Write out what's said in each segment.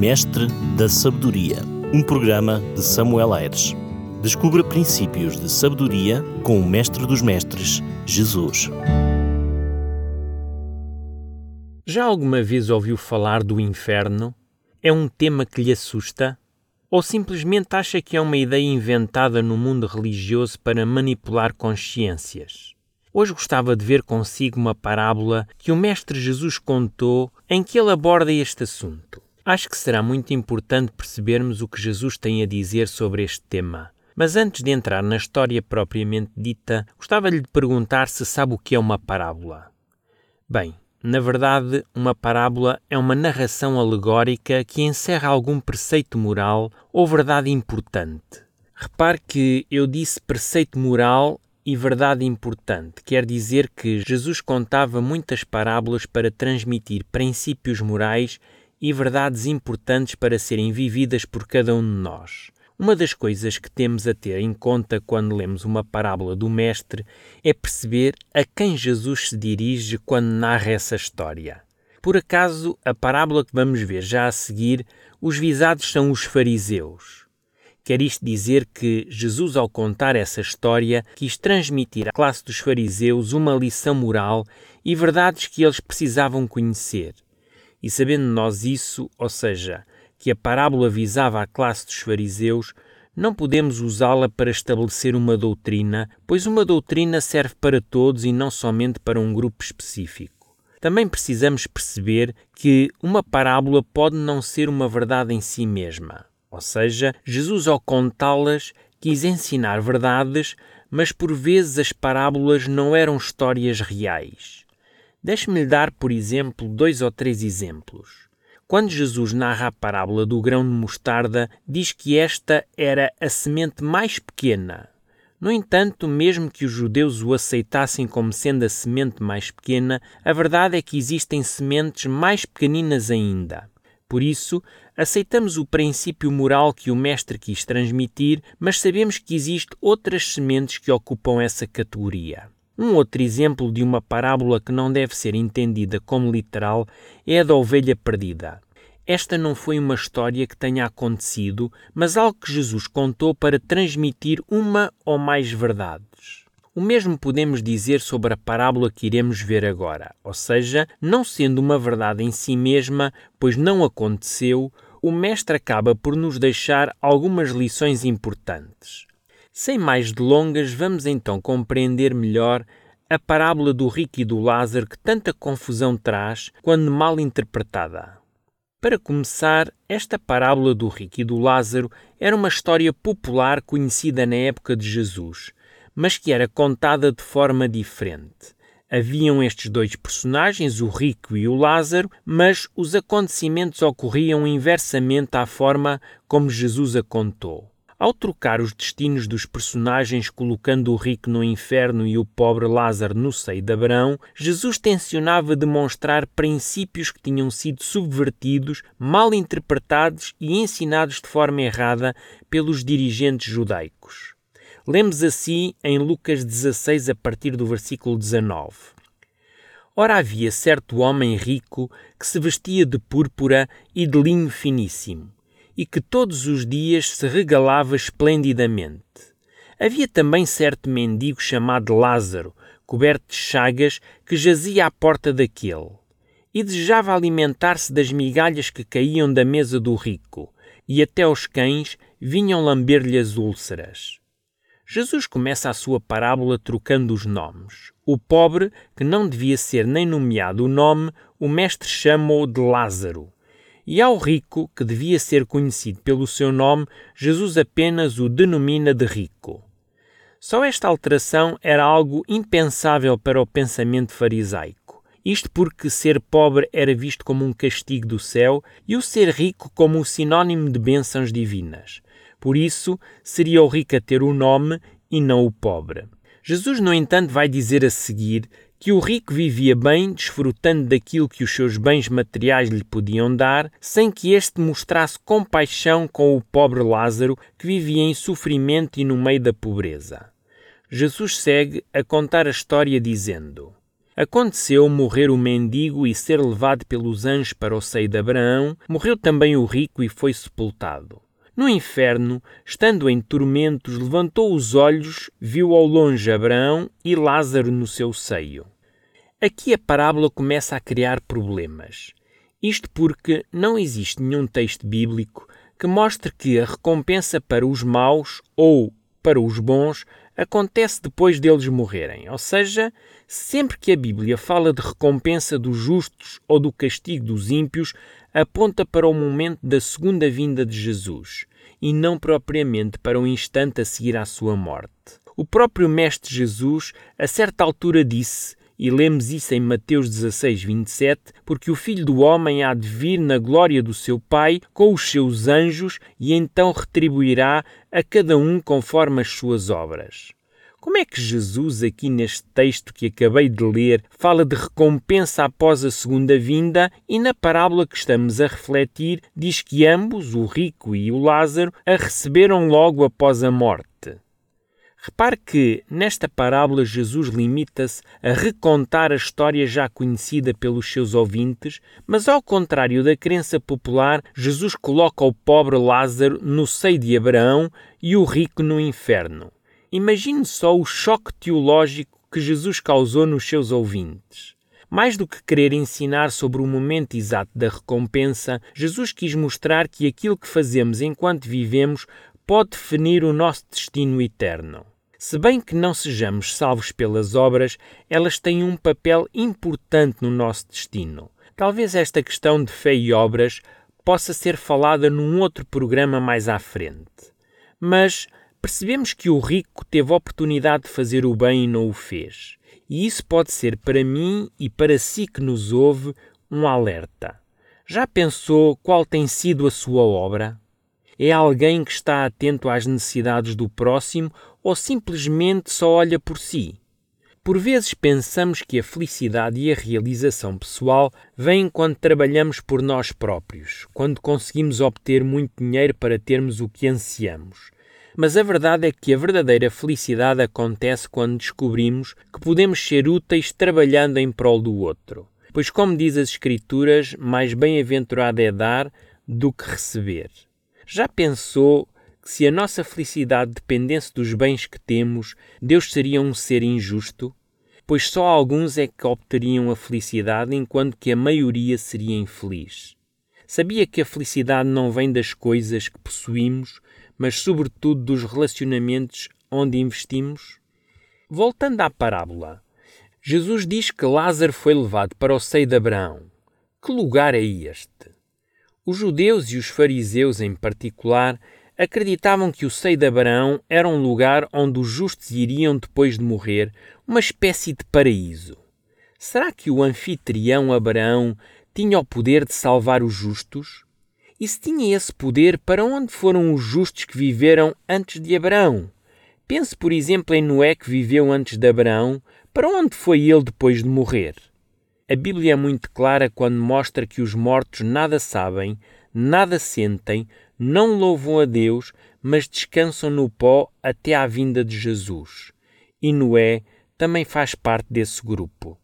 Mestre da Sabedoria, um programa de Samuel Aires. Descubra princípios de sabedoria com o Mestre dos Mestres, Jesus. Já alguma vez ouviu falar do inferno? É um tema que lhe assusta? Ou simplesmente acha que é uma ideia inventada no mundo religioso para manipular consciências? Hoje gostava de ver consigo uma parábola que o Mestre Jesus contou em que ele aborda este assunto. Acho que será muito importante percebermos o que Jesus tem a dizer sobre este tema. Mas antes de entrar na história propriamente dita, gostava-lhe de perguntar se sabe o que é uma parábola. Bem, na verdade, uma parábola é uma narração alegórica que encerra algum preceito moral ou verdade importante. Repare que eu disse preceito moral e verdade importante. Quer dizer que Jesus contava muitas parábolas para transmitir princípios morais e verdades importantes para serem vividas por cada um de nós. Uma das coisas que temos a ter em conta quando lemos uma parábola do Mestre é perceber a quem Jesus se dirige quando narra essa história. Por acaso, a parábola que vamos ver já a seguir, os visados são os fariseus. Quer isto dizer que Jesus, ao contar essa história, quis transmitir à classe dos fariseus uma lição moral e verdades que eles precisavam conhecer. E sabendo nós isso, ou seja, que a parábola visava a classe dos fariseus, não podemos usá-la para estabelecer uma doutrina, pois uma doutrina serve para todos e não somente para um grupo específico. Também precisamos perceber que uma parábola pode não ser uma verdade em si mesma. Ou seja, Jesus, ao contá-las, quis ensinar verdades, mas por vezes as parábolas não eram histórias reais. Deixe-me dar, por exemplo, dois ou três exemplos. Quando Jesus narra a parábola do grão de mostarda, diz que esta era a semente mais pequena. No entanto, mesmo que os judeus o aceitassem como sendo a semente mais pequena, a verdade é que existem sementes mais pequeninas ainda. Por isso, aceitamos o princípio moral que o Mestre quis transmitir, mas sabemos que existem outras sementes que ocupam essa categoria. Um outro exemplo de uma parábola que não deve ser entendida como literal é a da ovelha perdida. Esta não foi uma história que tenha acontecido, mas algo que Jesus contou para transmitir uma ou mais verdades. O mesmo podemos dizer sobre a parábola que iremos ver agora, ou seja, não sendo uma verdade em si mesma, pois não aconteceu, o Mestre acaba por nos deixar algumas lições importantes. Sem mais delongas, vamos então compreender melhor a parábola do rico e do Lázaro que tanta confusão traz quando mal interpretada. Para começar, esta parábola do rico e do Lázaro era uma história popular conhecida na época de Jesus mas que era contada de forma diferente. Haviam estes dois personagens, o rico e o Lázaro, mas os acontecimentos ocorriam inversamente à forma como Jesus a contou. Ao trocar os destinos dos personagens, colocando o rico no inferno e o pobre Lázaro no seio de Abraão, Jesus tensionava demonstrar princípios que tinham sido subvertidos, mal interpretados e ensinados de forma errada pelos dirigentes judaicos. Lemos assim em Lucas 16, a partir do versículo 19. Ora, havia certo homem rico que se vestia de púrpura e de linho finíssimo, e que todos os dias se regalava esplendidamente. Havia também certo mendigo chamado Lázaro, coberto de chagas, que jazia à porta daquele, e desejava alimentar-se das migalhas que caíam da mesa do rico, e até os cães vinham lamber-lhe as úlceras. Jesus começa a sua parábola trocando os nomes. O pobre, que não devia ser nem nomeado o nome, o mestre chama-o de Lázaro. E ao rico, que devia ser conhecido pelo seu nome, Jesus apenas o denomina de rico. Só esta alteração era algo impensável para o pensamento farisaico. Isto porque ser pobre era visto como um castigo do céu e o ser rico como um sinônimo de bênçãos divinas. Por isso, seria o rico a ter o nome e não o pobre. Jesus, no entanto, vai dizer a seguir que o rico vivia bem, desfrutando daquilo que os seus bens materiais lhe podiam dar, sem que este mostrasse compaixão com o pobre Lázaro, que vivia em sofrimento e no meio da pobreza. Jesus segue a contar a história dizendo: Aconteceu morrer o mendigo e ser levado pelos anjos para o seio de Abraão, morreu também o rico e foi sepultado. No inferno, estando em tormentos, levantou os olhos, viu ao longe Abraão e Lázaro no seu seio. Aqui a parábola começa a criar problemas. Isto porque não existe nenhum texto bíblico que mostre que a recompensa para os maus ou para os bons acontece depois deles morrerem. Ou seja, sempre que a Bíblia fala de recompensa dos justos ou do castigo dos ímpios, aponta para o momento da segunda vinda de Jesus e não propriamente para o instante a seguir à sua morte. O próprio Mestre Jesus, a certa altura, disse e lemos isso em Mateus 16, 27, porque o Filho do Homem há de vir na glória do seu Pai com os seus anjos e então retribuirá a cada um conforme as suas obras. Como é que Jesus, aqui neste texto que acabei de ler, fala de recompensa após a segunda vinda e na parábola que estamos a refletir diz que ambos, o rico e o Lázaro, a receberam logo após a morte? Repare que, nesta parábola, Jesus limita-se a recontar a história já conhecida pelos seus ouvintes, mas, ao contrário da crença popular, Jesus coloca o pobre Lázaro no seio de Abraão e o rico no inferno. Imagine só o choque teológico que Jesus causou nos seus ouvintes. Mais do que querer ensinar sobre o momento exato da recompensa, Jesus quis mostrar que aquilo que fazemos enquanto vivemos pode definir o nosso destino eterno. Se bem que não sejamos salvos pelas obras, elas têm um papel importante no nosso destino. Talvez esta questão de fé e obras possa ser falada num outro programa mais à frente. Mas percebemos que o rico teve a oportunidade de fazer o bem e não o fez. E isso pode ser para mim e para si que nos ouve um alerta. Já pensou qual tem sido a sua obra? É alguém que está atento às necessidades do próximo ou simplesmente só olha por si? Por vezes pensamos que a felicidade e a realização pessoal vêm quando trabalhamos por nós próprios, quando conseguimos obter muito dinheiro para termos o que ansiamos. Mas a verdade é que a verdadeira felicidade acontece quando descobrimos que podemos ser úteis trabalhando em prol do outro. Pois, como diz as Escrituras, mais bem-aventurado é dar do que receber. Já pensou que se a nossa felicidade dependesse dos bens que temos, Deus seria um ser injusto? Pois só alguns é que obteriam a felicidade, enquanto que a maioria seria infeliz. Sabia que a felicidade não vem das coisas que possuímos, mas sobretudo dos relacionamentos onde investimos? Voltando à parábola, Jesus diz que Lázaro foi levado para o seio de Abraão. Que lugar é este? Os judeus e os fariseus, em particular, acreditavam que o seio de Abraão era um lugar onde os justos iriam depois de morrer, uma espécie de paraíso. Será que o anfitrião Abraão tinha o poder de salvar os justos? E se tinha esse poder, para onde foram os justos que viveram antes de Abraão? Pense, por exemplo, em Noé que viveu antes de Abraão. Para onde foi ele depois de morrer? A Bíblia é muito clara quando mostra que os mortos nada sabem, nada sentem, não louvam a Deus, mas descansam no pó até à vinda de Jesus. E Noé também faz parte desse grupo.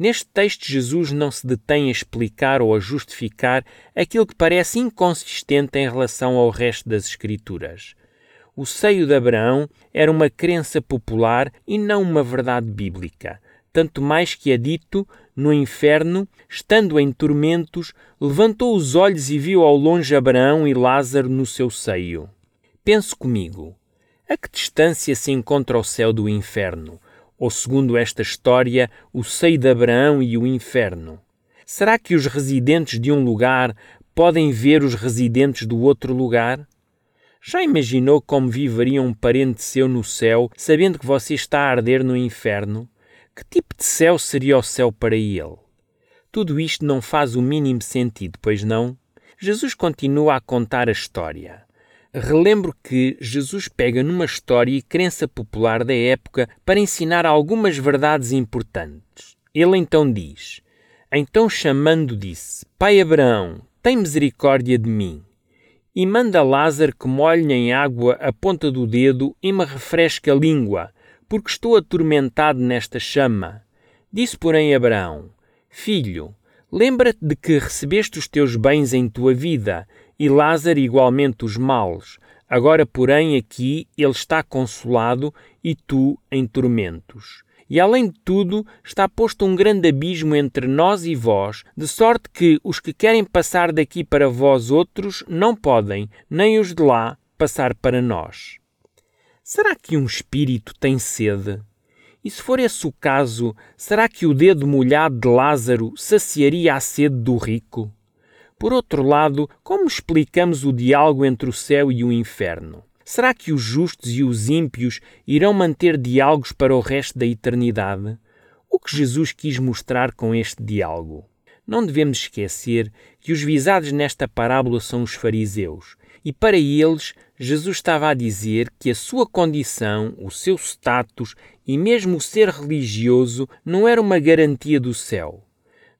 Neste texto, Jesus não se detém a explicar ou a justificar aquilo que parece inconsistente em relação ao resto das Escrituras. O seio de Abraão era uma crença popular e não uma verdade bíblica tanto mais que é dito, no inferno, estando em tormentos, levantou os olhos e viu ao longe Abraão e Lázaro no seu seio. Pense comigo, a que distância se encontra o céu do inferno? Ou, segundo esta história, o seio de Abraão e o inferno? Será que os residentes de um lugar podem ver os residentes do outro lugar? Já imaginou como viveria um parente seu no céu, sabendo que você está a arder no inferno? Que tipo de céu seria o céu para ele? Tudo isto não faz o mínimo sentido, pois não? Jesus continua a contar a história. Relembro que Jesus pega numa história e crença popular da época para ensinar algumas verdades importantes. Ele então diz: Então chamando disse: Pai Abraão, tem misericórdia de mim. E manda Lázaro que molhe em água a ponta do dedo e me refresque a língua, porque estou atormentado nesta chama. Disse, porém, Abraão: Filho, lembra-te de que recebeste os teus bens em tua vida, e Lázaro igualmente os males. Agora, porém, aqui ele está consolado e tu em tormentos. E além de tudo, está posto um grande abismo entre nós e vós, de sorte que os que querem passar daqui para vós outros não podem, nem os de lá passar para nós. Será que um espírito tem sede? E se for esse o caso, será que o dedo molhado de Lázaro saciaria a sede do rico? Por outro lado, como explicamos o diálogo entre o céu e o inferno? Será que os justos e os ímpios irão manter diálogos para o resto da eternidade? O que Jesus quis mostrar com este diálogo? Não devemos esquecer que os visados nesta parábola são os fariseus, e para eles Jesus estava a dizer que a sua condição, o seu status e mesmo o ser religioso não era uma garantia do céu.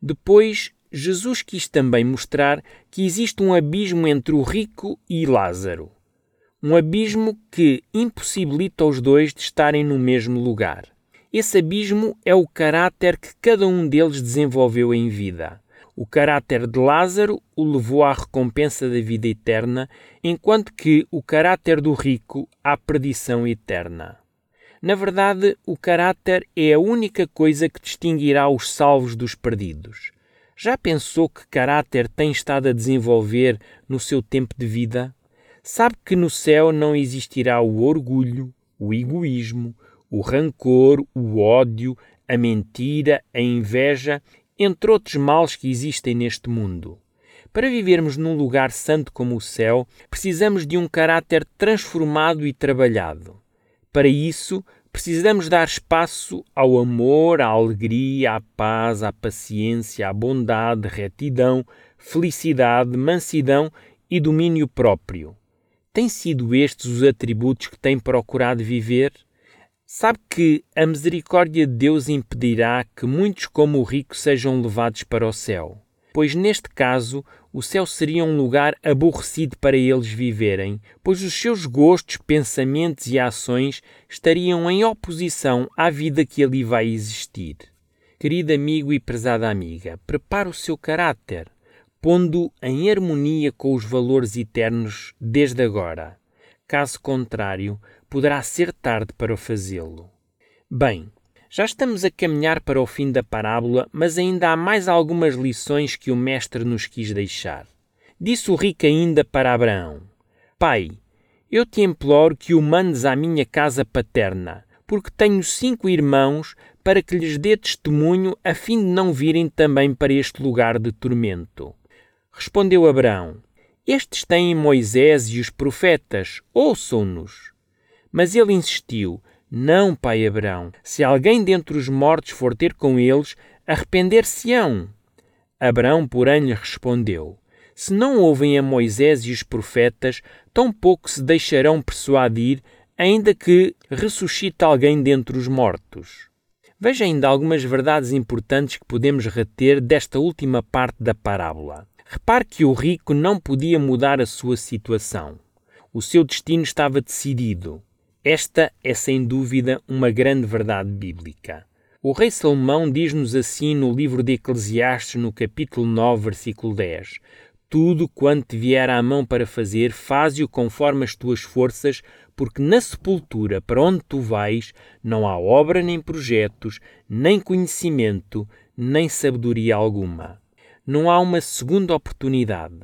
Depois, Jesus quis também mostrar que existe um abismo entre o rico e Lázaro. Um abismo que impossibilita os dois de estarem no mesmo lugar. Esse abismo é o caráter que cada um deles desenvolveu em vida. O caráter de Lázaro o levou à recompensa da vida eterna, enquanto que o caráter do rico à perdição eterna. Na verdade, o caráter é a única coisa que distinguirá os salvos dos perdidos. Já pensou que caráter tem estado a desenvolver no seu tempo de vida? sabe que no céu não existirá o orgulho, o egoísmo, o rancor, o ódio, a mentira, a inveja, entre outros males que existem neste mundo. Para vivermos num lugar santo como o céu, precisamos de um caráter transformado e trabalhado. Para isso, precisamos dar espaço ao amor, à alegria, à paz, à paciência, à bondade, retidão, felicidade, mansidão e domínio próprio. Têm sido estes os atributos que tem procurado viver? Sabe que a misericórdia de Deus impedirá que muitos como o rico sejam levados para o céu, pois neste caso o céu seria um lugar aborrecido para eles viverem, pois os seus gostos, pensamentos e ações estariam em oposição à vida que ali vai existir. Querido amigo e prezada amiga, prepare o seu caráter pondo em harmonia com os valores eternos desde agora. Caso contrário, poderá ser tarde para fazê-lo. Bem, já estamos a caminhar para o fim da parábola, mas ainda há mais algumas lições que o Mestre nos quis deixar. Disse o rico ainda para Abraão: Pai, eu te imploro que o mandes à minha casa paterna, porque tenho cinco irmãos, para que lhes dê testemunho, a fim de não virem também para este lugar de tormento. Respondeu Abraão: Estes têm Moisés e os profetas, ouçam-nos. Mas ele insistiu: Não, pai Abraão, se alguém dentre os mortos for ter com eles, arrepender-se-ão. Abraão, porém, lhe respondeu: Se não ouvem a Moisés e os profetas, tampouco se deixarão persuadir, ainda que ressuscite alguém dentre os mortos. Veja ainda algumas verdades importantes que podemos reter desta última parte da parábola. Repare que o rico não podia mudar a sua situação. O seu destino estava decidido. Esta é sem dúvida uma grande verdade bíblica. O rei Salomão diz-nos assim no livro de Eclesiastes, no capítulo 9, versículo 10: Tudo quanto te vier à mão para fazer, faze-o conforme as tuas forças, porque na sepultura para onde tu vais não há obra nem projetos, nem conhecimento, nem sabedoria alguma não há uma segunda oportunidade.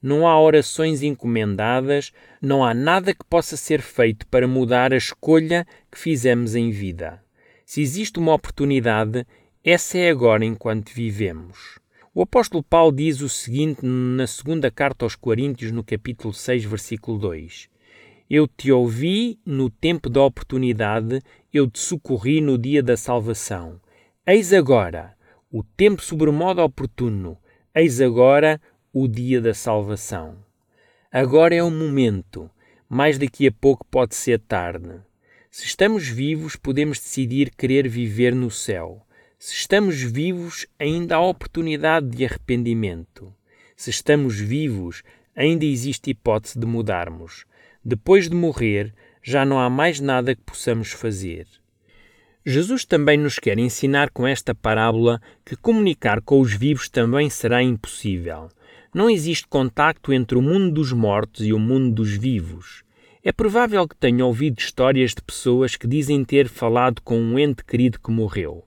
Não há orações encomendadas, não há nada que possa ser feito para mudar a escolha que fizemos em vida. Se existe uma oportunidade, essa é agora enquanto vivemos. O apóstolo Paulo diz o seguinte na segunda carta aos Coríntios, no capítulo 6, versículo 2: Eu te ouvi no tempo da oportunidade, eu te socorri no dia da salvação. Eis agora o tempo sobremodo oportuno Eis agora o dia da salvação. Agora é o momento, mais daqui a pouco pode ser tarde. Se estamos vivos, podemos decidir querer viver no céu. Se estamos vivos, ainda há oportunidade de arrependimento. Se estamos vivos, ainda existe hipótese de mudarmos. Depois de morrer, já não há mais nada que possamos fazer. Jesus também nos quer ensinar com esta parábola que comunicar com os vivos também será impossível. Não existe contacto entre o mundo dos mortos e o mundo dos vivos. É provável que tenha ouvido histórias de pessoas que dizem ter falado com um ente querido que morreu.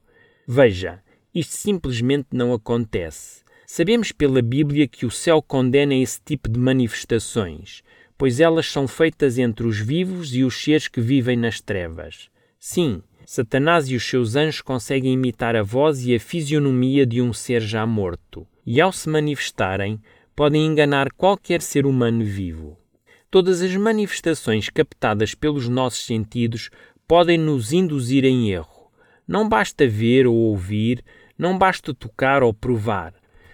Veja, isto simplesmente não acontece. Sabemos pela Bíblia que o céu condena esse tipo de manifestações, pois elas são feitas entre os vivos e os seres que vivem nas trevas. Sim, Satanás e os seus anjos conseguem imitar a voz e a fisionomia de um ser já morto, e ao se manifestarem, podem enganar qualquer ser humano vivo. Todas as manifestações captadas pelos nossos sentidos podem nos induzir em erro. Não basta ver ou ouvir, não basta tocar ou provar,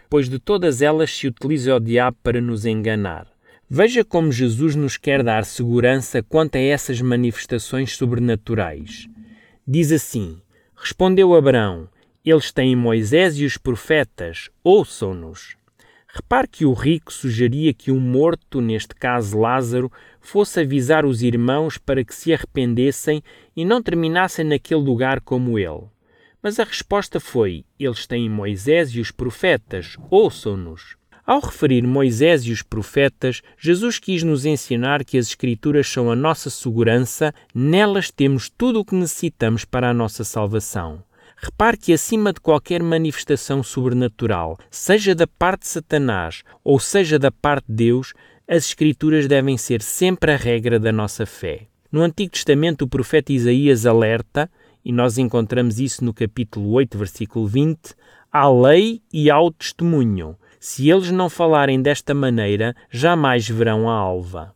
pois de todas elas se utiliza o diabo para nos enganar. Veja como Jesus nos quer dar segurança quanto a essas manifestações sobrenaturais. Diz assim: Respondeu Abraão: Eles têm Moisés e os profetas, ouçam-nos. Repare que o rico sugeria que um morto, neste caso Lázaro, fosse avisar os irmãos para que se arrependessem e não terminassem naquele lugar como ele. Mas a resposta foi: Eles têm Moisés e os profetas, ouçam-nos. Ao referir Moisés e os profetas, Jesus quis nos ensinar que as Escrituras são a nossa segurança, nelas temos tudo o que necessitamos para a nossa salvação. Repare que, acima de qualquer manifestação sobrenatural, seja da parte de Satanás ou seja da parte de Deus, as Escrituras devem ser sempre a regra da nossa fé. No Antigo Testamento, o profeta Isaías alerta, e nós encontramos isso no capítulo 8, versículo 20, à lei e ao testemunho se eles não falarem desta maneira, jamais verão a alva.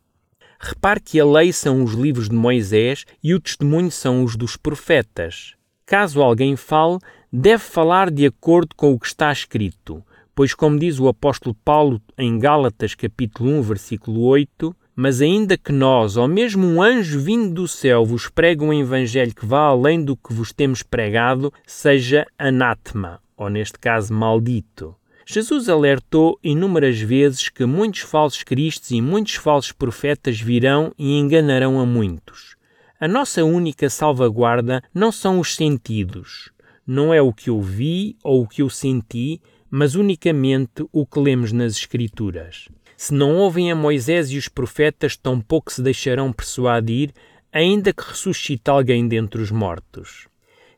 Repare que a lei são os livros de Moisés e o testemunho são os dos profetas. Caso alguém fale, deve falar de acordo com o que está escrito, pois como diz o apóstolo Paulo em Gálatas capítulo 1, versículo 8, mas ainda que nós, ou mesmo um anjo vindo do céu, vos pregue um evangelho que vá além do que vos temos pregado, seja anátema, ou neste caso maldito. Jesus alertou inúmeras vezes que muitos falsos cristos e muitos falsos profetas virão e enganarão a muitos. A nossa única salvaguarda não são os sentidos, não é o que eu vi ou o que eu senti, mas unicamente o que lemos nas Escrituras. Se não ouvem a Moisés e os profetas, tampouco se deixarão persuadir, ainda que ressuscite alguém dentre os mortos.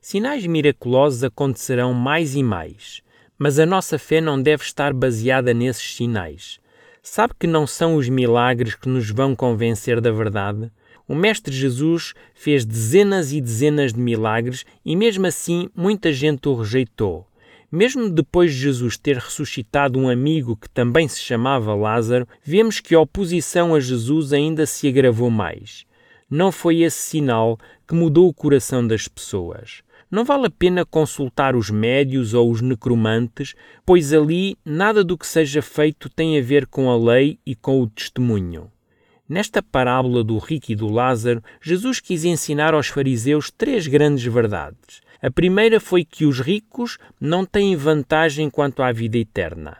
Sinais miraculosos acontecerão mais e mais. Mas a nossa fé não deve estar baseada nesses sinais. Sabe que não são os milagres que nos vão convencer da verdade? O Mestre Jesus fez dezenas e dezenas de milagres e, mesmo assim, muita gente o rejeitou. Mesmo depois de Jesus ter ressuscitado um amigo que também se chamava Lázaro, vemos que a oposição a Jesus ainda se agravou mais. Não foi esse sinal que mudou o coração das pessoas. Não vale a pena consultar os médios ou os necromantes, pois ali nada do que seja feito tem a ver com a lei e com o testemunho. Nesta parábola do rico e do Lázaro, Jesus quis ensinar aos fariseus três grandes verdades. A primeira foi que os ricos não têm vantagem quanto à vida eterna.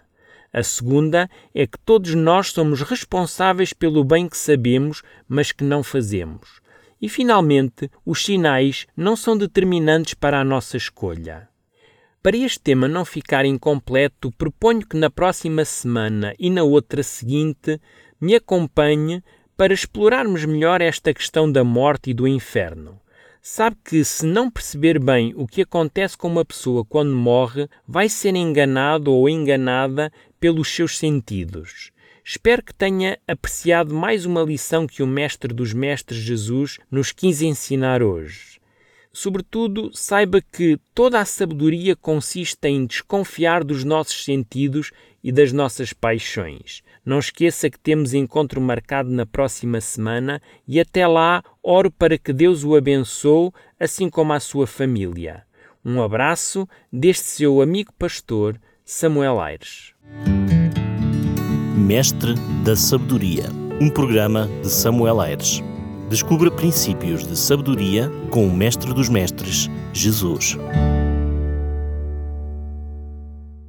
A segunda é que todos nós somos responsáveis pelo bem que sabemos, mas que não fazemos. E, finalmente, os sinais não são determinantes para a nossa escolha. Para este tema não ficar incompleto, proponho que na próxima semana e na outra seguinte me acompanhe para explorarmos melhor esta questão da morte e do inferno. Sabe que, se não perceber bem o que acontece com uma pessoa quando morre, vai ser enganado ou enganada pelos seus sentidos. Espero que tenha apreciado mais uma lição que o Mestre dos Mestres Jesus nos quis ensinar hoje. Sobretudo, saiba que toda a sabedoria consiste em desconfiar dos nossos sentidos e das nossas paixões. Não esqueça que temos encontro marcado na próxima semana e até lá oro para que Deus o abençoe, assim como a sua família. Um abraço deste seu amigo pastor, Samuel Aires. Mestre da Sabedoria, um programa de Samuel Aires. Descubra princípios de sabedoria com o Mestre dos Mestres, Jesus.